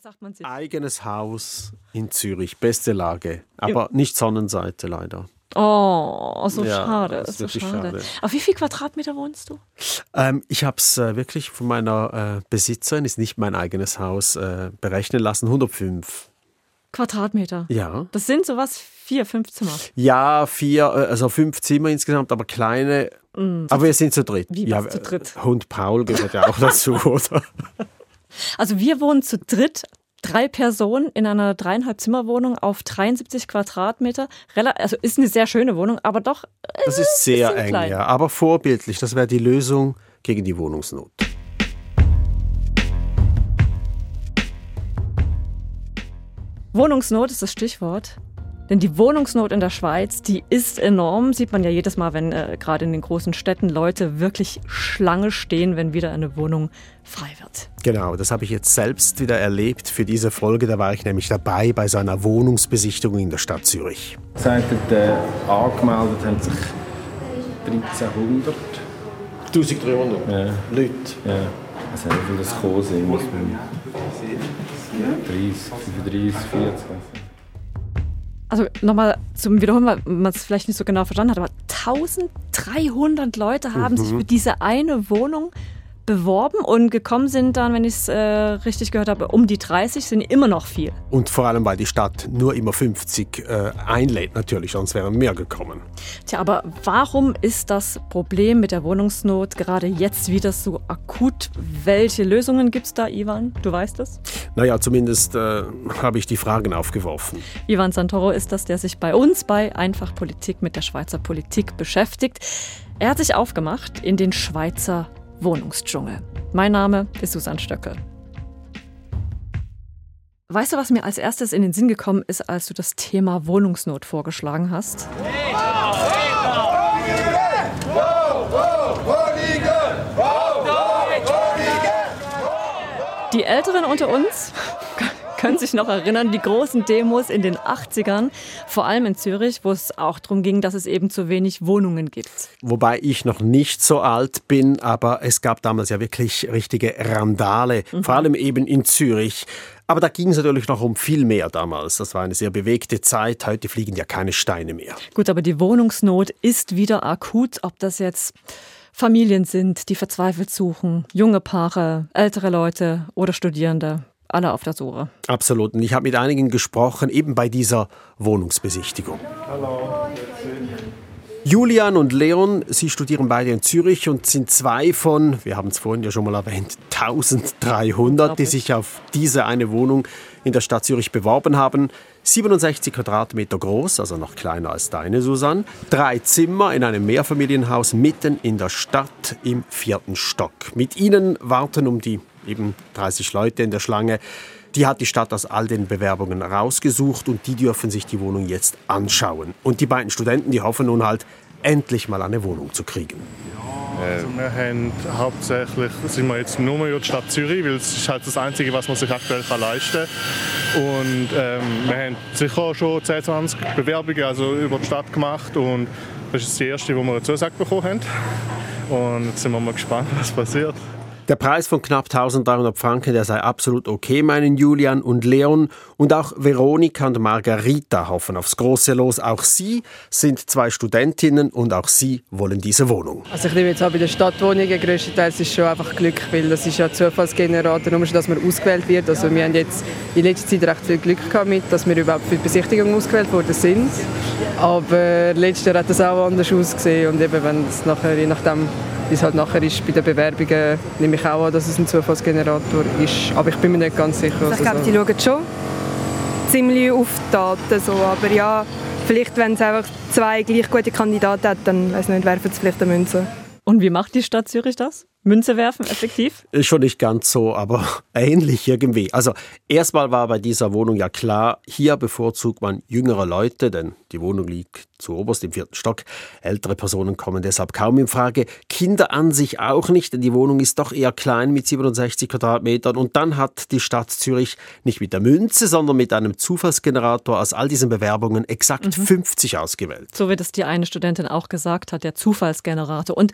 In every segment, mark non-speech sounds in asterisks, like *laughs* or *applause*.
sagt man sich? Eigenes Haus in Zürich, beste Lage, aber ja. nicht Sonnenseite leider. Oh, so ja, schade. So schade. schade. Auf wie viel Quadratmeter wohnst du? Ähm, ich habe es äh, wirklich von meiner äh, Besitzerin, ist nicht mein eigenes Haus, äh, berechnen lassen, 105. Quadratmeter? Ja. Das sind sowas, vier, fünf Zimmer? Ja, vier, äh, also fünf Zimmer insgesamt, aber kleine. Mm, aber wir sind zu dritt. Wie ja, zu dritt? Hund Paul gehört ja auch *laughs* dazu, oder? Also wir wohnen zu dritt, drei Personen in einer dreieinhalb Zimmerwohnung auf 73 Quadratmeter. Also ist eine sehr schöne Wohnung, aber doch. Äh, das ist sehr eng, klein. ja. Aber vorbildlich. Das wäre die Lösung gegen die Wohnungsnot. Wohnungsnot ist das Stichwort. Denn die Wohnungsnot in der Schweiz, die ist enorm. Sieht man ja jedes Mal, wenn äh, gerade in den großen Städten Leute wirklich Schlange stehen, wenn wieder eine Wohnung frei wird. Genau, das habe ich jetzt selbst wieder erlebt für diese Folge. Da war ich nämlich dabei bei seiner Wohnungsbesichtigung in der Stadt Zürich. Seit äh, angemeldet haben sich 1300. 1300 ja. Leute? Ja. Also wie viele das gekommen sind, muss man 30, 35, 40 also nochmal zum Wiederholen, weil man es vielleicht nicht so genau verstanden hat, aber 1300 Leute haben mhm. sich für diese eine Wohnung beworben und gekommen sind dann, wenn ich es äh, richtig gehört habe, um die 30, sind immer noch viel. Und vor allem, weil die Stadt nur immer 50 äh, einlädt natürlich, sonst wären mehr gekommen. Tja, aber warum ist das Problem mit der Wohnungsnot gerade jetzt wieder so akut? Welche Lösungen gibt es da, Ivan? Du weißt es? Naja, zumindest äh, habe ich die Fragen aufgeworfen. Ivan Santoro ist das, der sich bei uns bei Einfach Politik mit der Schweizer Politik beschäftigt. Er hat sich aufgemacht in den Schweizer Wohnungsdschungel. Mein Name ist Susanne Stöckel. Weißt du, was mir als erstes in den Sinn gekommen ist, als du das Thema Wohnungsnot vorgeschlagen hast? Die Älteren unter uns können sich noch erinnern, die großen Demos in den 80ern, vor allem in Zürich, wo es auch darum ging, dass es eben zu wenig Wohnungen gibt. Wobei ich noch nicht so alt bin, aber es gab damals ja wirklich richtige Randale, mhm. vor allem eben in Zürich. Aber da ging es natürlich noch um viel mehr damals. Das war eine sehr bewegte Zeit. Heute fliegen ja keine Steine mehr. Gut, aber die Wohnungsnot ist wieder akut. Ob das jetzt Familien sind, die verzweifelt suchen, junge Paare, ältere Leute oder Studierende alle auf der Suche. Absolut. Und ich habe mit einigen gesprochen, eben bei dieser Wohnungsbesichtigung. Hallo. Julian und Leon, sie studieren beide in Zürich und sind zwei von, wir haben es vorhin ja schon mal erwähnt, 1300, die sich auf diese eine Wohnung in der Stadt Zürich beworben haben. 67 Quadratmeter groß, also noch kleiner als deine, Susanne. Drei Zimmer in einem Mehrfamilienhaus mitten in der Stadt im vierten Stock. Mit ihnen warten um die eben 30 Leute in der Schlange. Die hat die Stadt aus all den Bewerbungen rausgesucht und die dürfen sich die Wohnung jetzt anschauen. Und die beiden Studenten, die hoffen nun halt, endlich mal eine Wohnung zu kriegen. Also wir haben hauptsächlich sind wir jetzt nur in der Stadt Zürich, weil es ist halt das Einzige, was man sich aktuell kann leisten kann. Ähm, wir haben sicher schon 10, 20 Bewerbungen also über die Stadt gemacht und das ist das erste, wo wir eine Zusage bekommen haben. Und jetzt sind wir mal gespannt, was passiert. Der Preis von knapp 1300 Franken, der sei absolut okay, meinen Julian und Leon. Und auch Veronika und Margarita hoffen aufs große Los. Auch sie sind zwei Studentinnen und auch sie wollen diese Wohnung. Also ich nehme jetzt auch bei den Stadtwohnungen größtenteils ist schon einfach Glück, weil das ist ja Zufallsgenerator, nur schon, dass man ausgewählt wird. Also wir haben jetzt in letzter Zeit recht viel Glück gehabt mit, dass wir überhaupt für die Besichtigung ausgewählt worden sind. Aber letztes Jahr hat das auch anders ausgesehen und eben wenn es nachher, je nachdem es halt nachher ist bei den Bewerbungen, nehme ich auch an, dass es ein Zufallsgenerator ist. Aber ich bin mir nicht ganz sicher. Also ich glaube, die schauen schon ziemlich auf die Daten. So. Aber ja, vielleicht, wenn es einfach zwei gleich gute Kandidaten hat, dann weiß nicht, werfen sie vielleicht eine Münze. Und wie macht die Stadt Zürich das? Münze werfen, effektiv? Schon nicht ganz so, aber *laughs* ähnlich irgendwie. Also erstmal war bei dieser Wohnung ja klar, hier bevorzugt man jüngere Leute, denn die Wohnung liegt zu oberst im vierten Stock. Ältere Personen kommen deshalb kaum in Frage. Kinder an sich auch nicht, denn die Wohnung ist doch eher klein mit 67 Quadratmetern. Und dann hat die Stadt Zürich nicht mit der Münze, sondern mit einem Zufallsgenerator aus all diesen Bewerbungen exakt mhm. 50 ausgewählt. So wie das die eine Studentin auch gesagt hat, der Zufallsgenerator. Und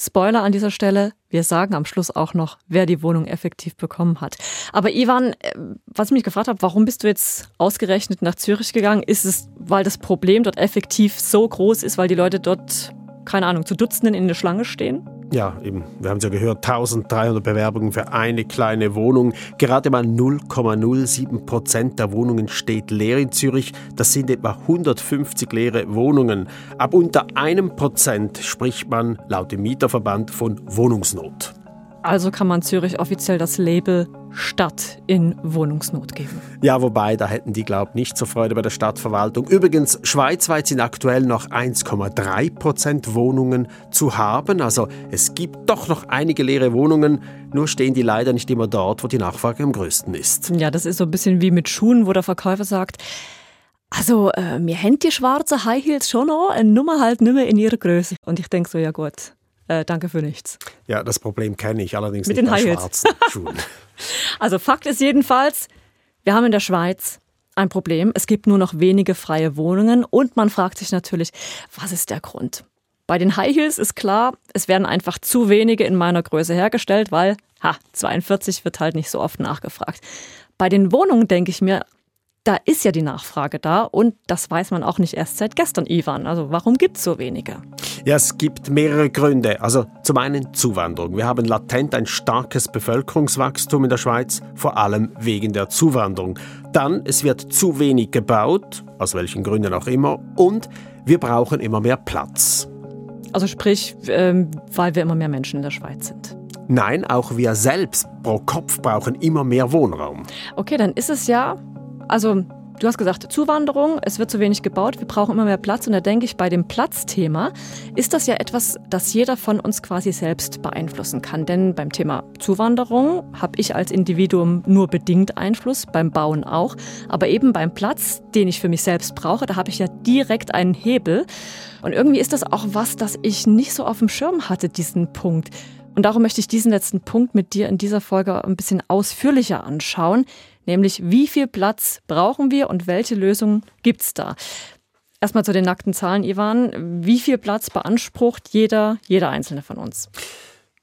Spoiler an dieser Stelle, wir sagen am Schluss auch noch, wer die Wohnung effektiv bekommen hat. Aber Ivan, äh, was ich mich gefragt habe, warum bist du jetzt ausgerechnet nach Zürich gegangen? Ist es, weil das Problem dort effektiv so groß ist, weil die Leute dort, keine Ahnung, zu Dutzenden in der Schlange stehen? Ja, eben, wir haben es ja gehört, 1300 Bewerbungen für eine kleine Wohnung. Gerade mal 0,07 Prozent der Wohnungen steht leer in Zürich. Das sind etwa 150 leere Wohnungen. Ab unter einem Prozent spricht man laut dem Mieterverband von Wohnungsnot. Also kann man Zürich offiziell das Label Stadt in Wohnungsnot geben. Ja, wobei, da hätten die, glaube ich, nicht so Freude bei der Stadtverwaltung. Übrigens, schweizweit sind aktuell noch 1,3 Prozent Wohnungen zu haben. Also es gibt doch noch einige leere Wohnungen, nur stehen die leider nicht immer dort, wo die Nachfrage am größten ist. Ja, das ist so ein bisschen wie mit Schuhen, wo der Verkäufer sagt, also, äh, mir hängt die schwarze High Heels schon noch, eine Nummer halt nicht mehr in ihrer Größe. Und ich denke so, ja gut, äh, danke für nichts. Ja, das Problem kenne ich allerdings Mit nicht den bei High schwarzen Schuhen. *laughs* Also Fakt ist jedenfalls, wir haben in der Schweiz ein Problem. Es gibt nur noch wenige freie Wohnungen und man fragt sich natürlich, was ist der Grund? Bei den High Heels ist klar, es werden einfach zu wenige in meiner Größe hergestellt, weil, ha, 42 wird halt nicht so oft nachgefragt. Bei den Wohnungen denke ich mir, da ist ja die Nachfrage da und das weiß man auch nicht erst seit gestern, Ivan. Also warum gibt es so wenige? Ja, es gibt mehrere Gründe. Also zum einen Zuwanderung. Wir haben latent ein starkes Bevölkerungswachstum in der Schweiz, vor allem wegen der Zuwanderung. Dann, es wird zu wenig gebaut, aus welchen Gründen auch immer, und wir brauchen immer mehr Platz. Also sprich, ähm, weil wir immer mehr Menschen in der Schweiz sind. Nein, auch wir selbst pro Kopf brauchen immer mehr Wohnraum. Okay, dann ist es ja, also du hast gesagt, Zuwanderung, es wird zu wenig gebaut, wir brauchen immer mehr Platz. Und da denke ich, bei dem Platzthema ist das ja etwas, das jeder von uns quasi selbst beeinflussen kann. Denn beim Thema Zuwanderung habe ich als Individuum nur bedingt Einfluss, beim Bauen auch. Aber eben beim Platz, den ich für mich selbst brauche, da habe ich ja direkt einen Hebel. Und irgendwie ist das auch was, das ich nicht so auf dem Schirm hatte, diesen Punkt. Und darum möchte ich diesen letzten Punkt mit dir in dieser Folge ein bisschen ausführlicher anschauen, nämlich wie viel Platz brauchen wir und welche Lösungen gibt es da? Erstmal zu den nackten Zahlen, Ivan. Wie viel Platz beansprucht jeder, jeder einzelne von uns?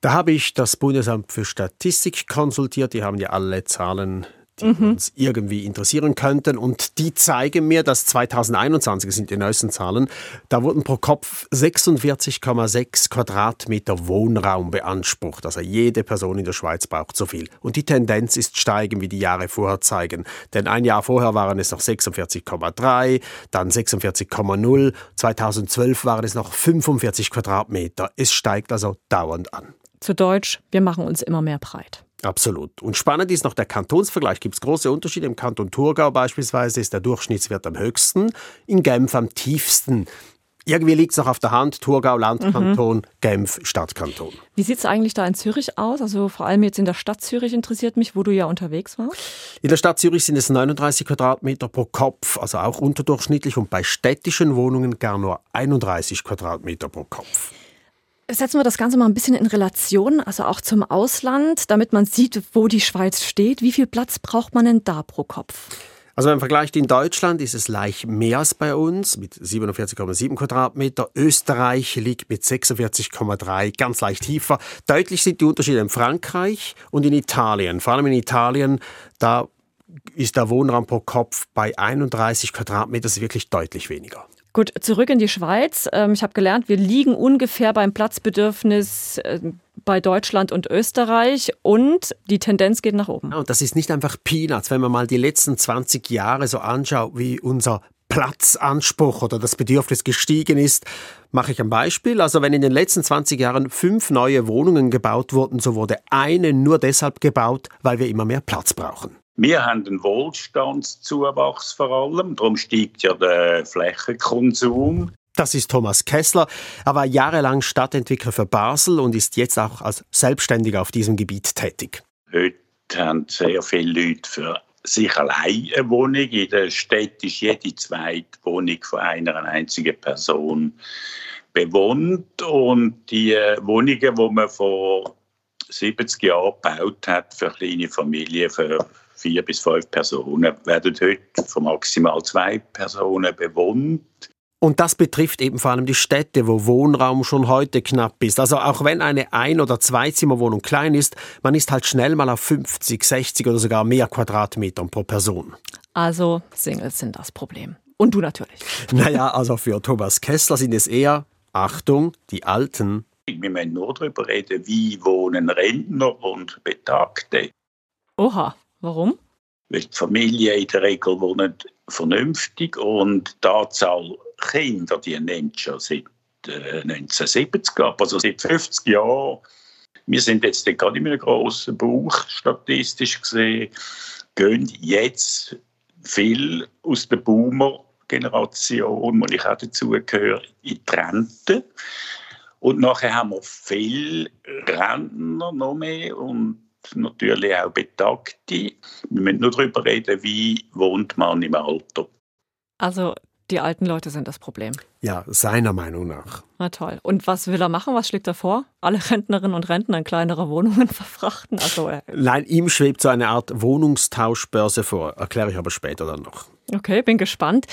Da habe ich das Bundesamt für Statistik konsultiert. Die haben ja alle Zahlen, die uns irgendwie interessieren könnten. Und die zeigen mir, dass 2021 das sind die neuesten Zahlen, da wurden pro Kopf 46,6 Quadratmeter Wohnraum beansprucht. Also jede Person in der Schweiz braucht so viel. Und die Tendenz ist steigen, wie die Jahre vorher zeigen. Denn ein Jahr vorher waren es noch 46,3, dann 46,0, 2012 waren es noch 45 Quadratmeter. Es steigt also dauernd an. Zu Deutsch, wir machen uns immer mehr breit. Absolut. Und spannend ist noch der Kantonsvergleich. Gibt es große Unterschiede. Im Kanton Thurgau beispielsweise ist der Durchschnittswert am höchsten, in Genf am tiefsten. Irgendwie liegt es noch auf der Hand. Thurgau, Landkanton, Genf, Stadtkanton. Wie sieht es eigentlich da in Zürich aus? Also vor allem jetzt in der Stadt Zürich interessiert mich, wo du ja unterwegs warst. In der Stadt Zürich sind es 39 Quadratmeter pro Kopf, also auch unterdurchschnittlich. Und bei städtischen Wohnungen gar nur 31 Quadratmeter pro Kopf. Setzen wir das Ganze mal ein bisschen in Relation, also auch zum Ausland, damit man sieht, wo die Schweiz steht. Wie viel Platz braucht man denn da pro Kopf? Also im Vergleich in Deutschland ist es leicht mehr als bei uns mit 47,7 Quadratmeter. Österreich liegt mit 46,3 ganz leicht tiefer. Deutlich sind die Unterschiede in Frankreich und in Italien. Vor allem in Italien, da ist der Wohnraum pro Kopf bei 31 Quadratmeter wirklich deutlich weniger. Gut, zurück in die Schweiz. Ähm, Ich habe gelernt, wir liegen ungefähr beim Platzbedürfnis äh, bei Deutschland und Österreich und die Tendenz geht nach oben. Ja, Und das ist nicht einfach Peanuts, wenn man mal die letzten 20 Jahre so anschaut, wie unser Platzanspruch oder das Bedürfnis gestiegen ist, mache ich ein Beispiel. Also wenn in den letzten 20 Jahren fünf neue Wohnungen gebaut wurden, so wurde eine nur deshalb gebaut, weil wir immer mehr Platz brauchen. Wir haben einen Wohlstandszuwachs vor allem, darum steigt ja der Flächenkonsum. Das ist Thomas Kessler. Er war jahrelang Stadtentwickler für Basel und ist jetzt auch als Selbstständiger auf diesem Gebiet tätig. Heute haben sehr viele Leute für sich allein eine Wohnung. In der Stadt ist jede zweite Wohnung von einer einzigen Person bewohnt. Und die Wohnungen, die man vor 70 Jahren gebaut hat für kleine Familien, für vier bis fünf Personen, werden heute von maximal zwei Personen bewohnt. Und das betrifft eben vor allem die Städte, wo Wohnraum schon heute knapp ist. Also auch wenn eine Ein- oder Zweizimmerwohnung klein ist, man ist halt schnell mal auf 50, 60 oder sogar mehr Quadratmetern pro Person. Also Singles sind das Problem. Und du natürlich. *laughs* Naja, also für Thomas Kessler sind es eher, Achtung, die Alten. Wir müssen nur darüber reden, wie wohnen Rentner und Betagte. Oha, warum? Weil die Familien in der Regel wohnen vernünftig und die Anzahl Kinder, die nimmt schon seit äh, 1970 ab, also seit 50 Jahren. Wir sind jetzt gerade in einem grossen Buch, statistisch gesehen, gehen jetzt viel aus der Boomer-Generation, wo ich auch dazugehöre, in die Rente. Und nachher haben wir viele Rentner noch mehr und natürlich auch Betagte. Wir müssen nur darüber reden, wie wohnt man im Alter. Also die alten Leute sind das Problem. Ja, seiner Meinung nach. Na toll. Und was will er machen? Was schlägt er vor? Alle Rentnerinnen und Rentner in kleinere Wohnungen *laughs* verfrachten? Also, äh Nein, ihm schwebt so eine Art Wohnungstauschbörse vor. Erkläre ich aber später dann noch. Okay, bin gespannt.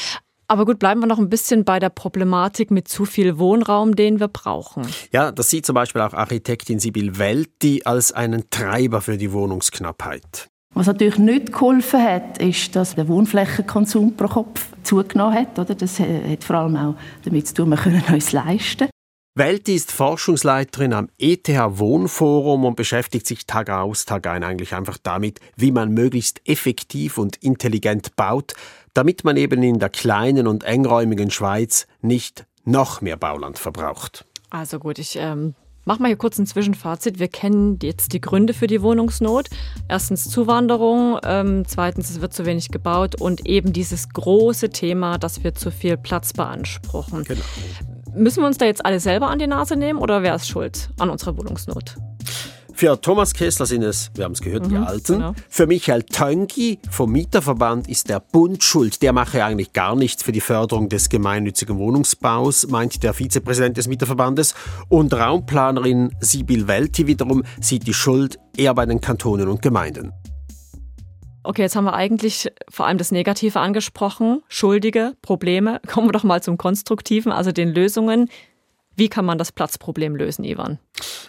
Aber gut, bleiben wir noch ein bisschen bei der Problematik mit zu viel Wohnraum, den wir brauchen. Ja, das sieht zum Beispiel auch Architektin Sibyl Welti als einen Treiber für die Wohnungsknappheit. Was natürlich nicht geholfen hat, ist, dass der Wohnflächenkonsum pro Kopf zugenommen hat. Oder? Das hat vor allem auch damit zu tun, wir können uns leisten. Welti ist Forschungsleiterin am ETH Wohnforum und beschäftigt sich Tag aus, Tag ein eigentlich einfach damit, wie man möglichst effektiv und intelligent baut, damit man eben in der kleinen und engräumigen Schweiz nicht noch mehr Bauland verbraucht. Also gut, ich ähm, Mach mal hier kurz ein Zwischenfazit. Wir kennen jetzt die Gründe für die Wohnungsnot. Erstens Zuwanderung, ähm, zweitens es wird zu wenig gebaut und eben dieses große Thema, dass wir zu viel Platz beanspruchen. Genau. Müssen wir uns da jetzt alle selber an die Nase nehmen oder wer ist schuld an unserer Wohnungsnot? Für Thomas Kessler sind es, wir haben es gehört, mhm, die Alten. Genau. Für Michael Töngi vom Mieterverband ist der Bund schuld. Der mache eigentlich gar nichts für die Förderung des gemeinnützigen Wohnungsbaus, meint der Vizepräsident des Mieterverbandes. Und Raumplanerin Sibyl Welti wiederum sieht die Schuld eher bei den Kantonen und Gemeinden. Okay, jetzt haben wir eigentlich vor allem das Negative angesprochen. Schuldige, Probleme. *laughs* Kommen wir doch mal zum Konstruktiven, also den Lösungen. Wie kann man das Platzproblem lösen, Ivan?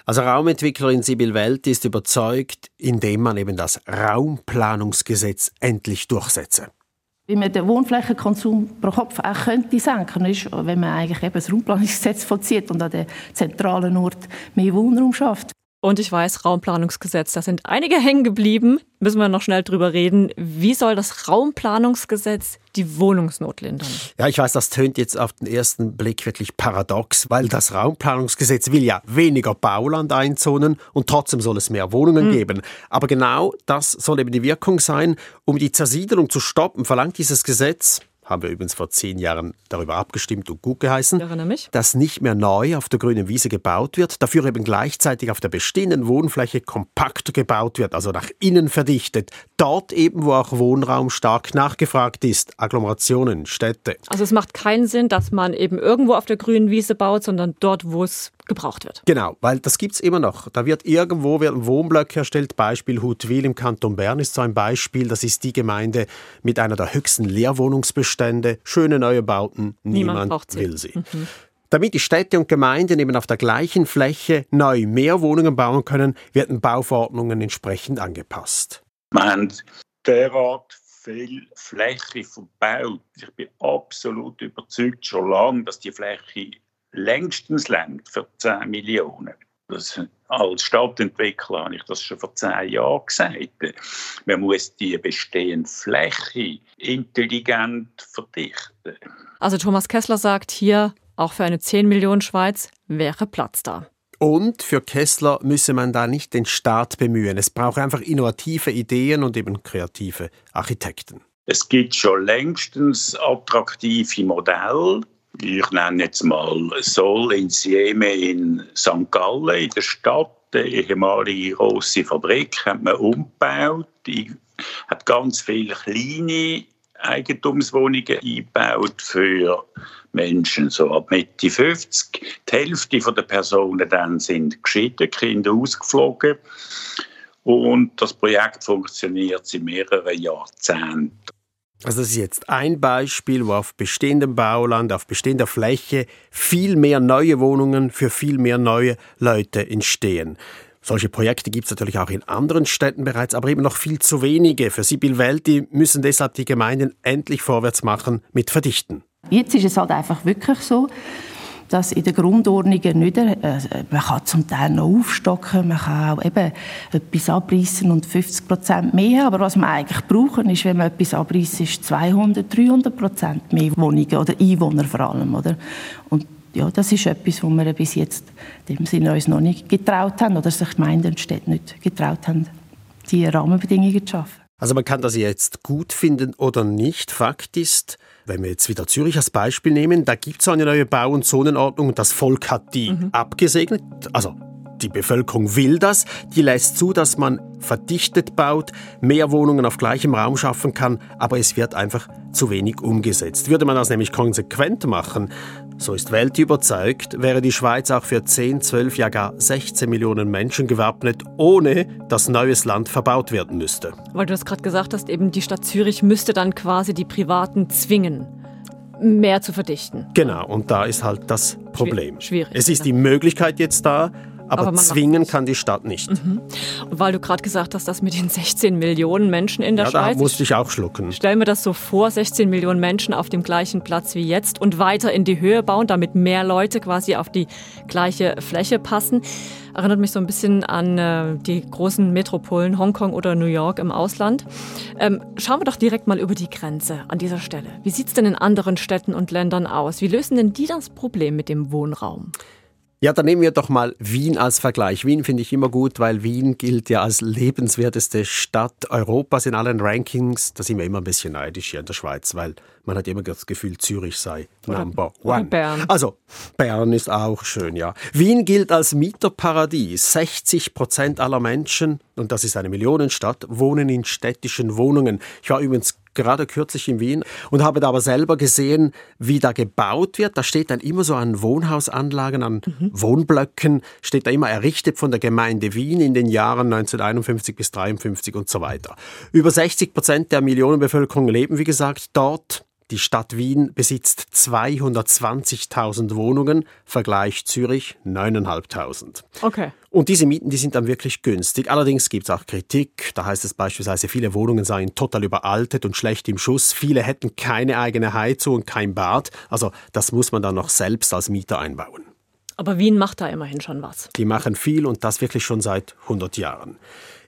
Also Raumentwicklerin Sibyl Welt ist überzeugt, indem man eben das Raumplanungsgesetz endlich durchsetze. Wie man den Wohnflächenkonsum pro Kopf auch könnte senken ist, wenn man eigentlich eben das Raumplanungsgesetz vollzieht und an den zentralen Ort mehr Wohnraum schafft. Und ich weiß, Raumplanungsgesetz, da sind einige hängen geblieben. Müssen wir noch schnell drüber reden. Wie soll das Raumplanungsgesetz die Wohnungsnot lindern? Ja, ich weiß, das tönt jetzt auf den ersten Blick wirklich paradox, weil das Raumplanungsgesetz will ja weniger Bauland einzonen und trotzdem soll es mehr Wohnungen mhm. geben. Aber genau das soll eben die Wirkung sein. Um die Zersiedelung zu stoppen, verlangt dieses Gesetz haben wir übrigens vor zehn Jahren darüber abgestimmt und gut geheißen, dass nicht mehr neu auf der grünen Wiese gebaut wird, dafür eben gleichzeitig auf der bestehenden Wohnfläche kompakter gebaut wird, also nach innen verdichtet, dort eben, wo auch Wohnraum stark nachgefragt ist, Agglomerationen, Städte. Also es macht keinen Sinn, dass man eben irgendwo auf der grünen Wiese baut, sondern dort, wo es gebraucht wird. Genau, weil das gibt es immer noch. Da wird irgendwo wird ein Wohnblock erstellt. Beispiel Huttwil im Kanton Bern ist so ein Beispiel. Das ist die Gemeinde mit einer der höchsten Leerwohnungsbestände. Schöne neue Bauten, niemand, niemand sie. will sie. Mhm. Damit die Städte und Gemeinden eben auf der gleichen Fläche neu mehr Wohnungen bauen können, werden Bauverordnungen entsprechend angepasst. Wir haben derart viel Fläche verbaut. Ich bin absolut überzeugt schon lange, dass die Fläche längstens längt für 10 Millionen. Das, als Stadtentwickler habe ich das schon vor zehn Jahren gesagt. Man muss die bestehende Fläche intelligent verdichten. Also Thomas Kessler sagt hier, auch für eine 10 Millionen Schweiz wäre Platz da. Und für Kessler müsse man da nicht den Staat bemühen. Es braucht einfach innovative Ideen und eben kreative Architekten. Es gibt schon längstens attraktive Modelle, ich nenne jetzt mal Sol in Sieme in St. Gallen in der Stadt. Die ehemalige große Fabrik hat man umgebaut. Hat ganz viele kleine Eigentumswohnungen eingebaut für Menschen so ab Mitte 50. Die Hälfte der Personen dann sind geschieden, Kinder ausgeflogen. Und das Projekt funktioniert seit mehreren Jahrzehnten. Also das ist jetzt ein Beispiel, wo auf bestehendem Bauland, auf bestehender Fläche viel mehr neue Wohnungen für viel mehr neue Leute entstehen. Solche Projekte gibt es natürlich auch in anderen Städten bereits, aber eben noch viel zu wenige. Für Sibyl Welti müssen deshalb die Gemeinden endlich vorwärts machen mit Verdichten. Jetzt ist es halt einfach wirklich so, dass in den Grundordnungen nicht, äh, man kann zum Teil noch aufstocken, man kann auch eben etwas abreißen und 50 Prozent mehr, aber was wir eigentlich brauchen, ist, wenn man etwas abreißt, ist 200, 300 Prozent mehr Wohnungen oder Einwohner vor allem, oder? Und ja, das ist etwas, wo wir bis jetzt dem Sinne uns noch nicht getraut haben oder sich Gemeinden und Städte nicht getraut haben, die Rahmenbedingungen zu schaffen. Also man kann das jetzt gut finden oder nicht. Fakt ist, wenn wir jetzt wieder Zürich als Beispiel nehmen, da gibt es eine neue Bau- und Zonenordnung und das Volk hat die mhm. abgesegnet. Also die Bevölkerung will das, die lässt zu, dass man verdichtet baut, mehr Wohnungen auf gleichem Raum schaffen kann, aber es wird einfach zu wenig umgesetzt. Würde man das nämlich konsequent machen, so ist Welt überzeugt, wäre die Schweiz auch für 10, 12, ja gar 16 Millionen Menschen gewappnet, ohne dass neues Land verbaut werden müsste. Weil du das gerade gesagt hast, eben die Stadt Zürich müsste dann quasi die Privaten zwingen mehr zu verdichten. Genau, und da ist halt das Problem. Schwierig. Es ist die Möglichkeit jetzt da, aber, aber zwingen kann die Stadt nicht. Mhm. Und weil du gerade gesagt hast, dass mit den *laughs* 16 Millionen Menschen in der ja, Schweiz. Da musste ich auch schlucken. Stell mir das so vor, 16 Millionen Menschen auf dem gleichen Platz wie jetzt und weiter in die Höhe bauen, damit mehr Leute quasi auf die gleiche Fläche passen. Erinnert mich so ein bisschen an äh, die großen Metropolen Hongkong oder New York im Ausland. Ähm, schauen wir doch direkt mal über die Grenze an dieser Stelle. Wie sieht es denn in anderen Städten und Ländern aus? Wie lösen denn die das Problem mit dem Wohnraum? Ja, dann nehmen wir doch mal Wien als Vergleich. Wien finde ich immer gut, weil Wien gilt ja als lebenswerteste Stadt Europas in allen Rankings. Da sind wir immer ein bisschen neidisch hier in der Schweiz, weil man hat immer das Gefühl, Zürich sei Number One. Oder Bern. Also, Bern ist auch schön, ja. Wien gilt als Mieterparadies. 60 Prozent aller Menschen, und das ist eine Millionenstadt, wohnen in städtischen Wohnungen. Ich war übrigens gerade kürzlich in Wien und habe da aber selber gesehen, wie da gebaut wird. Da steht dann immer so an Wohnhausanlagen, an mhm. Wohnblöcken, steht da immer errichtet von der Gemeinde Wien in den Jahren 1951 bis 1953 und so weiter. Über 60 Prozent der Millionenbevölkerung leben, wie gesagt, dort. Die Stadt Wien besitzt 220.000 Wohnungen, Vergleich Zürich 9.500. Okay. Und diese Mieten, die sind dann wirklich günstig. Allerdings gibt es auch Kritik. Da heißt es beispielsweise, viele Wohnungen seien total überaltet und schlecht im Schuss. Viele hätten keine eigene Heizung und kein Bad. Also das muss man dann noch selbst als Mieter einbauen. Aber Wien macht da immerhin schon was. Die machen viel und das wirklich schon seit 100 Jahren.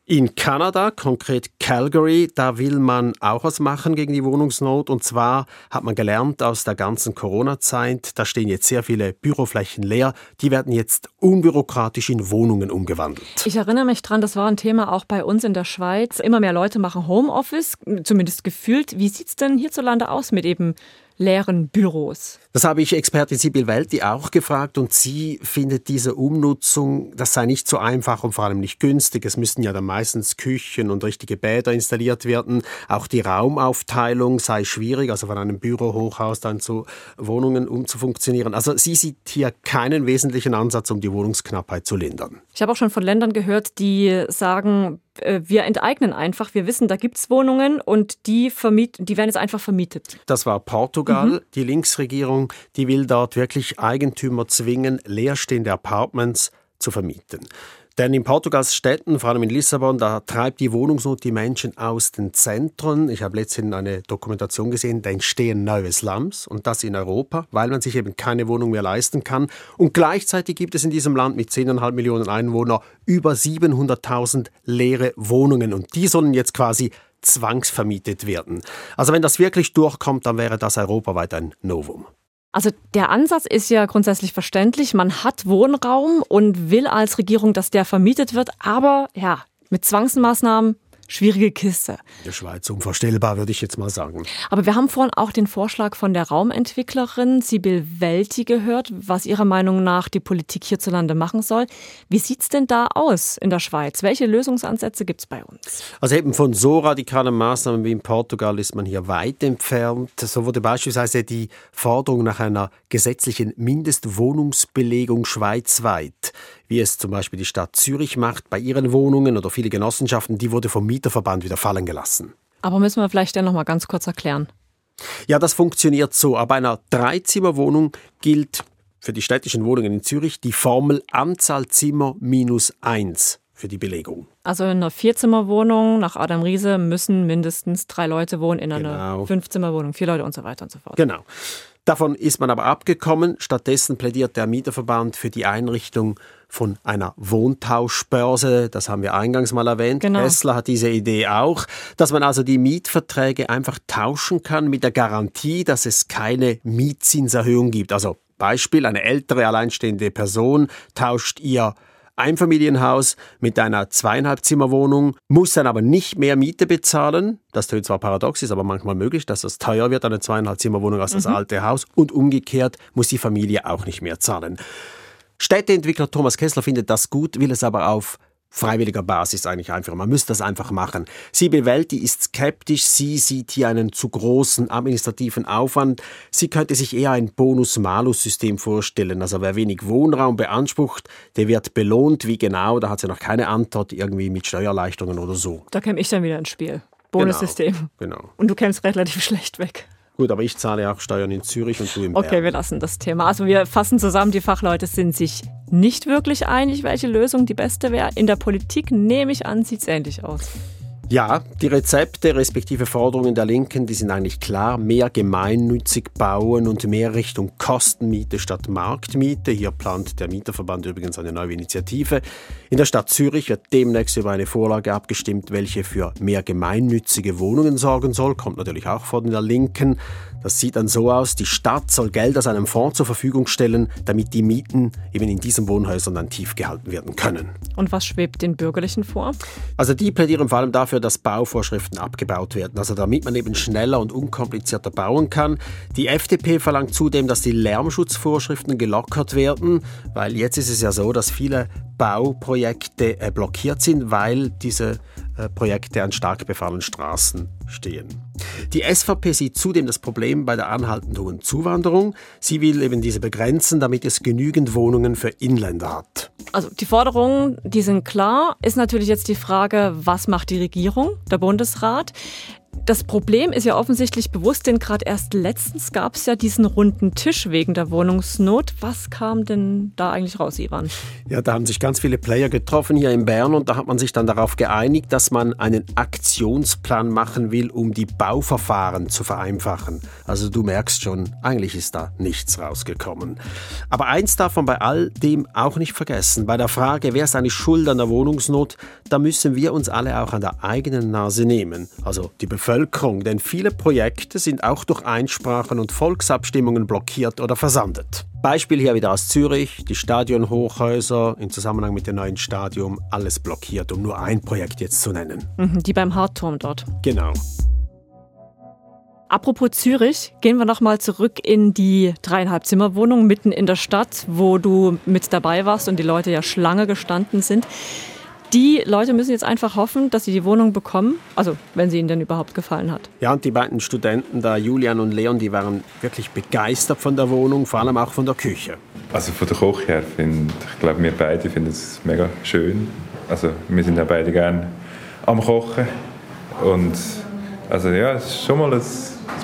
In Kanada, konkret Calgary, da will man auch was machen gegen die Wohnungsnot. Und zwar hat man gelernt aus der ganzen Corona-Zeit, da stehen jetzt sehr viele Büroflächen leer. Die werden jetzt unbürokratisch in Wohnungen umgewandelt. Ich erinnere mich dran, das war ein Thema auch bei uns in der Schweiz. Immer mehr Leute machen Homeoffice, zumindest gefühlt. Wie sieht es denn hierzulande aus mit eben leeren Büros. Das habe ich Expertin Sibyl Welti auch gefragt und sie findet diese Umnutzung, das sei nicht so einfach und vor allem nicht günstig. Es müssten ja dann meistens Küchen und richtige Bäder installiert werden. Auch die Raumaufteilung sei schwierig, also von einem Bürohochhaus dann zu Wohnungen umzufunktionieren. Also sie sieht hier keinen wesentlichen Ansatz, um die Wohnungsknappheit zu lindern. Ich habe auch schon von Ländern gehört, die sagen, wir enteignen einfach. Wir wissen, da gibt es Wohnungen und die, vermiet, die werden jetzt einfach vermietet. Das war Portugal. Mhm. Die Linksregierung, die will dort wirklich Eigentümer zwingen, leerstehende Apartments zu vermieten. Denn in Portugals Städten, vor allem in Lissabon, da treibt die Wohnungsnot die Menschen aus den Zentren. Ich habe letztens eine Dokumentation gesehen, da entstehen neue Slums und das in Europa, weil man sich eben keine Wohnung mehr leisten kann. Und gleichzeitig gibt es in diesem Land mit 10,5 Millionen Einwohnern über 700.000 leere Wohnungen und die sollen jetzt quasi zwangsvermietet werden. Also wenn das wirklich durchkommt, dann wäre das europaweit ein Novum. Also der Ansatz ist ja grundsätzlich verständlich. Man hat Wohnraum und will als Regierung, dass der vermietet wird, aber ja, mit Zwangsmaßnahmen schwierige Kiste. In der Schweiz unvorstellbar, würde ich jetzt mal sagen. Aber wir haben vorhin auch den Vorschlag von der Raumentwicklerin Sibyl Welti gehört, was ihrer Meinung nach die Politik hierzulande machen soll. Wie sieht es denn da aus in der Schweiz? Welche Lösungsansätze gibt es bei uns? Also eben von so radikalen Maßnahmen wie in Portugal ist man hier weit entfernt. So wurde beispielsweise die Forderung nach einer gesetzlichen Mindestwohnungsbelegung schweizweit wie es zum Beispiel die Stadt Zürich macht bei ihren Wohnungen oder viele Genossenschaften, die wurde vom Mieterverband wieder fallen gelassen. Aber müssen wir vielleicht dann noch mal ganz kurz erklären. Ja, das funktioniert so. Ab einer Dreizimmerwohnung gilt für die städtischen Wohnungen in Zürich die Formel Anzahl Zimmer minus eins für die Belegung. Also in einer Vierzimmerwohnung nach Adam Riese müssen mindestens drei Leute wohnen, in einer genau. Fünfzimmerwohnung vier Leute und so weiter und so fort. Genau. Davon ist man aber abgekommen. Stattdessen plädiert der Mieterverband für die Einrichtung von einer Wohntauschbörse. Das haben wir eingangs mal erwähnt. Genau. Tesla hat diese Idee auch, dass man also die Mietverträge einfach tauschen kann mit der Garantie, dass es keine Mietzinserhöhung gibt. Also Beispiel, eine ältere alleinstehende Person tauscht ihr Einfamilienhaus mit einer zweieinhalb Zimmerwohnung, muss dann aber nicht mehr Miete bezahlen. Das tönt zwar paradox, ist aber manchmal möglich, dass es teuer wird, eine zweieinhalb Zimmerwohnung als das mhm. alte Haus. Und umgekehrt muss die Familie auch nicht mehr zahlen. Städteentwickler Thomas Kessler findet das gut, will es aber auf freiwilliger Basis eigentlich einfach. Man müsste das einfach machen. Sibyl Welti ist skeptisch. Sie sieht hier einen zu großen administrativen Aufwand. Sie könnte sich eher ein Bonus-Malus-System vorstellen. Also wer wenig Wohnraum beansprucht, der wird belohnt. Wie genau, da hat sie noch keine Antwort, irgendwie mit Steuererleichterungen oder so. Da käme ich dann wieder ins Spiel. Bonussystem. Genau, genau. Und du kämst relativ *laughs* schlecht weg. Gut, aber ich zahle auch Steuern in Zürich und du im Okay, wir lassen das Thema. Also wir fassen zusammen, die Fachleute sind sich nicht wirklich einig, welche Lösung die beste wäre. In der Politik nehme ich an, sieht es ähnlich aus. Ja, die Rezepte respektive Forderungen der Linken, die sind eigentlich klar. Mehr gemeinnützig bauen und mehr Richtung Kostenmiete statt Marktmiete. Hier plant der Mieterverband übrigens eine neue Initiative. In der Stadt Zürich wird demnächst über eine Vorlage abgestimmt, welche für mehr gemeinnützige Wohnungen sorgen soll. Kommt natürlich auch von der Linken. Das sieht dann so aus, die Stadt soll Geld aus einem Fonds zur Verfügung stellen, damit die Mieten eben in diesen Wohnhäusern dann tief gehalten werden können. Und was schwebt den Bürgerlichen vor? Also die plädieren vor allem dafür, dass Bauvorschriften abgebaut werden, also damit man eben schneller und unkomplizierter bauen kann. Die FDP verlangt zudem, dass die Lärmschutzvorschriften gelockert werden, weil jetzt ist es ja so, dass viele Bauprojekte äh, blockiert sind, weil diese äh, Projekte an stark befahrenen Straßen stehen. Die SVP sieht zudem das Problem bei der anhaltend hohen Zuwanderung. Sie will eben diese begrenzen, damit es genügend Wohnungen für Inländer hat. Also die Forderungen, die sind klar. Ist natürlich jetzt die Frage, was macht die Regierung, der Bundesrat? Das Problem ist ja offensichtlich bewusst, denn gerade erst letztens gab es ja diesen runden Tisch wegen der Wohnungsnot. Was kam denn da eigentlich raus, Ivan? Ja, da haben sich ganz viele Player getroffen hier in Bern und da hat man sich dann darauf geeinigt, dass man einen Aktionsplan machen will, um die Bauverfahren zu vereinfachen. Also du merkst schon, eigentlich ist da nichts rausgekommen. Aber eins darf man bei all dem auch nicht vergessen. Bei der Frage, wer ist eigentlich schuld an der Wohnungsnot, da müssen wir uns alle auch an der eigenen Nase nehmen. Also die Bevölkerung, denn viele Projekte sind auch durch Einsprachen und Volksabstimmungen blockiert oder versandet. Beispiel hier wieder aus Zürich, die Stadionhochhäuser im Zusammenhang mit dem neuen Stadion, alles blockiert, um nur ein Projekt jetzt zu nennen. Mhm, die beim Hartturm dort. Genau. Apropos Zürich, gehen wir nochmal zurück in die dreieinhalb Zimmerwohnung mitten in der Stadt, wo du mit dabei warst und die Leute ja Schlange gestanden sind. Die Leute müssen jetzt einfach hoffen, dass sie die Wohnung bekommen, also wenn sie ihnen denn überhaupt gefallen hat. Ja, und die beiden Studenten da, Julian und Leon, die waren wirklich begeistert von der Wohnung, vor allem auch von der Küche. Also von der Küche her finde ich glaube, wir beide finden es mega schön. Also wir sind ja beide gerne am Kochen und also ja, es ist schon mal ein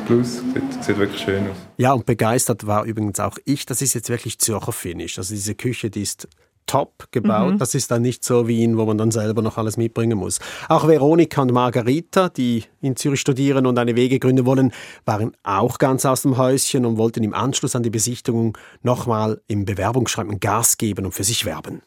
Plus, sieht, sieht, wirklich schön aus. Ja, und begeistert war übrigens auch ich. Das ist jetzt wirklich Zürcher Finish. Also diese Küche, die ist top gebaut. Mhm. Das ist dann nicht so wie in, wo man dann selber noch alles mitbringen muss. Auch Veronika und Margarita, die in Zürich studieren und eine Wege gründen wollen, waren auch ganz aus dem Häuschen und wollten im Anschluss an die Besichtigung nochmal im Bewerbungsschreiben Gas geben und für sich werben.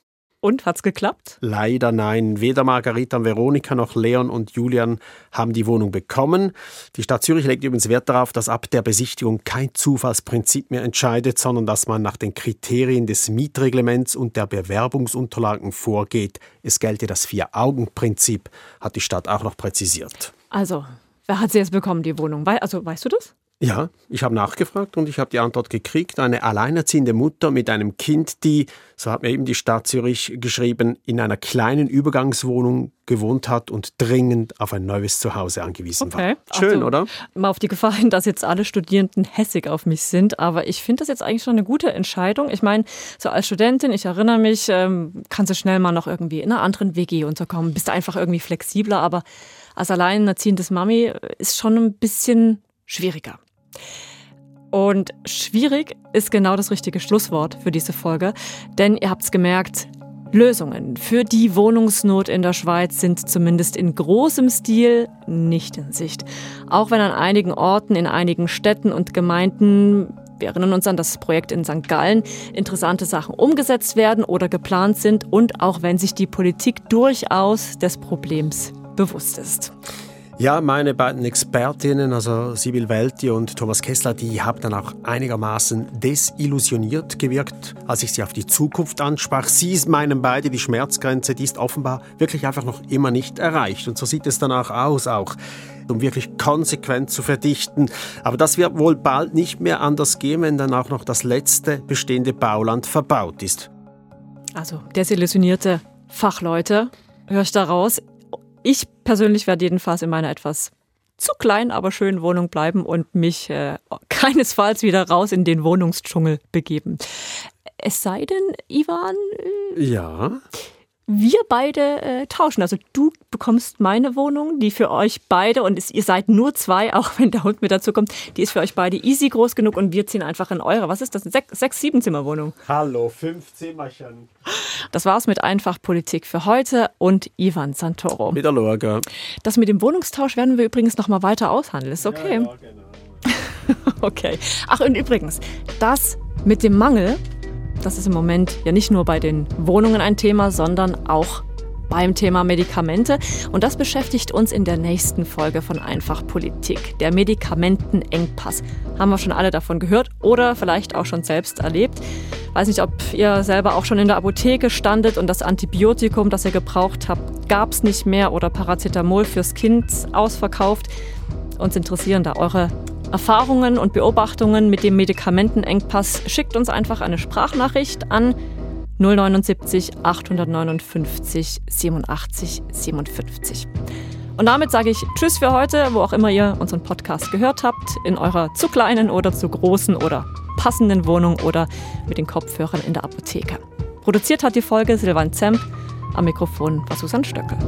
Und hat's geklappt? Leider nein. Weder Margarita und Veronika noch Leon und Julian haben die Wohnung bekommen. Die Stadt Zürich legt übrigens Wert darauf, dass ab der Besichtigung kein Zufallsprinzip mehr entscheidet, sondern dass man nach den Kriterien des Mietreglements und der Bewerbungsunterlagen vorgeht. Es gelte das Vier-Augen-Prinzip, hat die Stadt auch noch präzisiert. Also, wer hat sie jetzt bekommen, die Wohnung? Also, weißt du das? Ja, ich habe nachgefragt und ich habe die Antwort gekriegt. Eine alleinerziehende Mutter mit einem Kind, die, so hat mir eben die Stadt Zürich geschrieben, in einer kleinen Übergangswohnung gewohnt hat und dringend auf ein neues Zuhause angewiesen okay. war. Schön, also, oder? Mal auf die Gefahr hin, dass jetzt alle Studierenden hässig auf mich sind, aber ich finde das jetzt eigentlich schon eine gute Entscheidung. Ich meine, so als Studentin, ich erinnere mich, ähm, kannst du schnell mal noch irgendwie in einer anderen WG unterkommen, bist du einfach irgendwie flexibler, aber als alleinerziehendes Mami ist schon ein bisschen schwieriger. Und schwierig ist genau das richtige Schlusswort für diese Folge, denn ihr habt es gemerkt, Lösungen für die Wohnungsnot in der Schweiz sind zumindest in großem Stil nicht in Sicht. Auch wenn an einigen Orten, in einigen Städten und Gemeinden wir erinnern uns an das Projekt in St. Gallen, interessante Sachen umgesetzt werden oder geplant sind und auch wenn sich die Politik durchaus des Problems bewusst ist. Ja, meine beiden Expertinnen, also Sibyl Welti und Thomas Kessler, die haben dann auch einigermaßen desillusioniert gewirkt, als ich sie auf die Zukunft ansprach. Sie meinen beide, die Schmerzgrenze, die ist offenbar wirklich einfach noch immer nicht erreicht. Und so sieht es danach aus auch, um wirklich konsequent zu verdichten. Aber das wird wohl bald nicht mehr anders gehen, wenn dann auch noch das letzte bestehende Bauland verbaut ist. Also desillusionierte Fachleute, ich daraus. Ich persönlich werde jedenfalls in meiner etwas zu kleinen, aber schönen Wohnung bleiben und mich äh, keinesfalls wieder raus in den Wohnungsdschungel begeben. Es sei denn, Ivan. Äh, ja wir beide äh, tauschen. Also du bekommst meine Wohnung, die für euch beide, und es, ihr seid nur zwei, auch wenn der Hund mit dazu kommt, die ist für euch beide easy groß genug und wir ziehen einfach in eure, was ist das, sechs, sechs sieben Zimmerwohnung? Hallo, fünf Zimmerchen. Das war's mit Einfachpolitik für heute und Ivan Santoro. Mit der Lorga. Das mit dem Wohnungstausch werden wir übrigens nochmal weiter aushandeln, ist okay? Ja, ja, genau. *laughs* okay. Ach, und übrigens, das mit dem Mangel das ist im Moment ja nicht nur bei den Wohnungen ein Thema, sondern auch beim Thema Medikamente. Und das beschäftigt uns in der nächsten Folge von Einfach Politik. Der Medikamentenengpass. Haben wir schon alle davon gehört oder vielleicht auch schon selbst erlebt. Weiß nicht, ob ihr selber auch schon in der Apotheke standet und das Antibiotikum, das ihr gebraucht habt, gab es nicht mehr oder Paracetamol fürs Kind ausverkauft. Uns interessieren da eure Erfahrungen und Beobachtungen mit dem Medikamentenengpass, schickt uns einfach eine Sprachnachricht an 079 859 87 57. Und damit sage ich Tschüss für heute, wo auch immer ihr unseren Podcast gehört habt, in eurer zu kleinen oder zu großen oder passenden Wohnung oder mit den Kopfhörern in der Apotheke. Produziert hat die Folge Silvan Zemp, am Mikrofon war Susanne Stöckel.